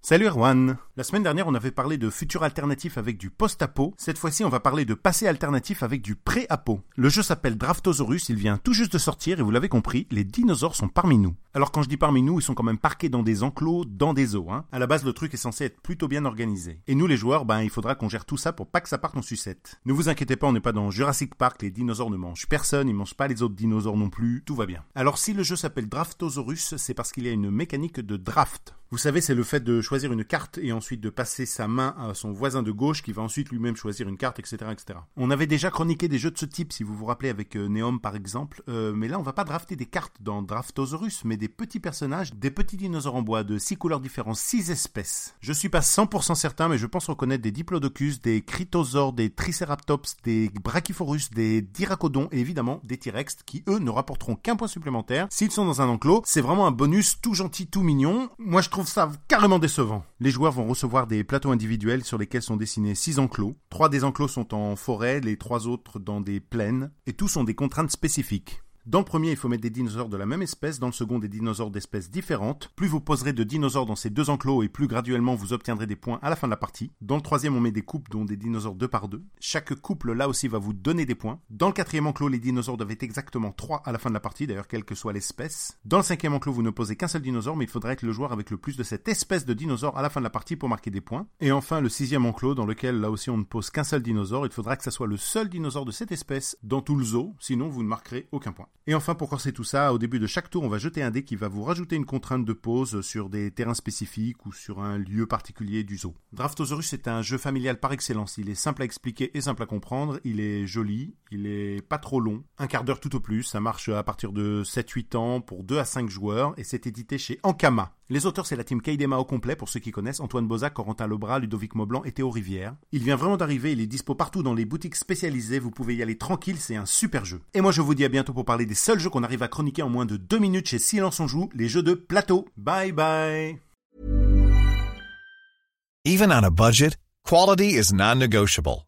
Salut Erwan La semaine dernière, on avait parlé de futur alternatif avec du post-apo. Cette fois-ci, on va parler de passé alternatif avec du pré-apo. Le jeu s'appelle Draftosaurus, il vient tout juste de sortir et vous l'avez compris, les dinosaures sont parmi nous. Alors quand je dis parmi nous, ils sont quand même parqués dans des enclos, dans des eaux. Hein. À la base, le truc est censé être plutôt bien organisé. Et nous les joueurs, ben il faudra qu'on gère tout ça pour pas que ça parte en sucette. Ne vous inquiétez pas, on n'est pas dans Jurassic Park, les dinosaures ne mangent personne, ils mangent pas les autres dinosaures non plus, tout va bien. Alors si le jeu s'appelle Draftosaurus, c'est parce qu'il y a une mécanique de draft. Vous savez, c'est le fait de choisir une carte et ensuite de passer sa main à son voisin de gauche qui va ensuite lui-même choisir une carte, etc., etc. On avait déjà chroniqué des jeux de ce type, si vous vous rappelez, avec euh, Neom par exemple, euh, mais là on va pas drafter des cartes dans Draftosaurus, mais des petits personnages, des petits dinosaures en bois de six couleurs différentes, six espèces. Je suis pas 100% certain, mais je pense reconnaître des Diplodocus, des Critosaures, des Triceratops, des Brachyphorus, des Diracodons et évidemment des T-Rex qui eux ne rapporteront qu'un point supplémentaire s'ils sont dans un enclos. C'est vraiment un bonus tout gentil, tout mignon. Moi je trouve ça carrément décevant. Les joueurs vont recevoir des plateaux individuels sur lesquels sont dessinés six enclos. Trois des enclos sont en forêt, les trois autres dans des plaines, et tous ont des contraintes spécifiques. Dans le premier, il faut mettre des dinosaures de la même espèce, dans le second, des dinosaures d'espèces différentes. Plus vous poserez de dinosaures dans ces deux enclos et plus graduellement vous obtiendrez des points à la fin de la partie. Dans le troisième, on met des couples dont des dinosaures deux par deux. Chaque couple là aussi va vous donner des points. Dans le quatrième enclos, les dinosaures doivent être exactement trois à la fin de la partie, d'ailleurs quelle que soit l'espèce. Dans le cinquième enclos, vous ne posez qu'un seul dinosaure, mais il faudra être le joueur avec le plus de cette espèce de dinosaure à la fin de la partie pour marquer des points. Et enfin, le sixième enclos, dans lequel là aussi on ne pose qu'un seul dinosaure, il faudra que ça soit le seul dinosaure de cette espèce dans tout le zoo, sinon vous ne marquerez aucun point. Et enfin, pour corser tout ça, au début de chaque tour, on va jeter un dé qui va vous rajouter une contrainte de pause sur des terrains spécifiques ou sur un lieu particulier du zoo. Draftosaurus est un jeu familial par excellence. Il est simple à expliquer et simple à comprendre. Il est joli, il est pas trop long, un quart d'heure tout au plus. Ça marche à partir de 7-8 ans pour 2 à 5 joueurs et c'est édité chez Ankama. Les auteurs, c'est la team Kaidema au complet, pour ceux qui connaissent, Antoine Bozac, Corentin Lebras, Ludovic Maublanc et Théo Rivière. Il vient vraiment d'arriver, il est dispo partout dans les boutiques spécialisées, vous pouvez y aller tranquille, c'est un super jeu. Et moi je vous dis à bientôt pour parler des seuls jeux qu'on arrive à chroniquer en moins de 2 minutes chez Silence on Joue, les jeux de plateau. Bye bye Even on a budget, quality is non-negotiable.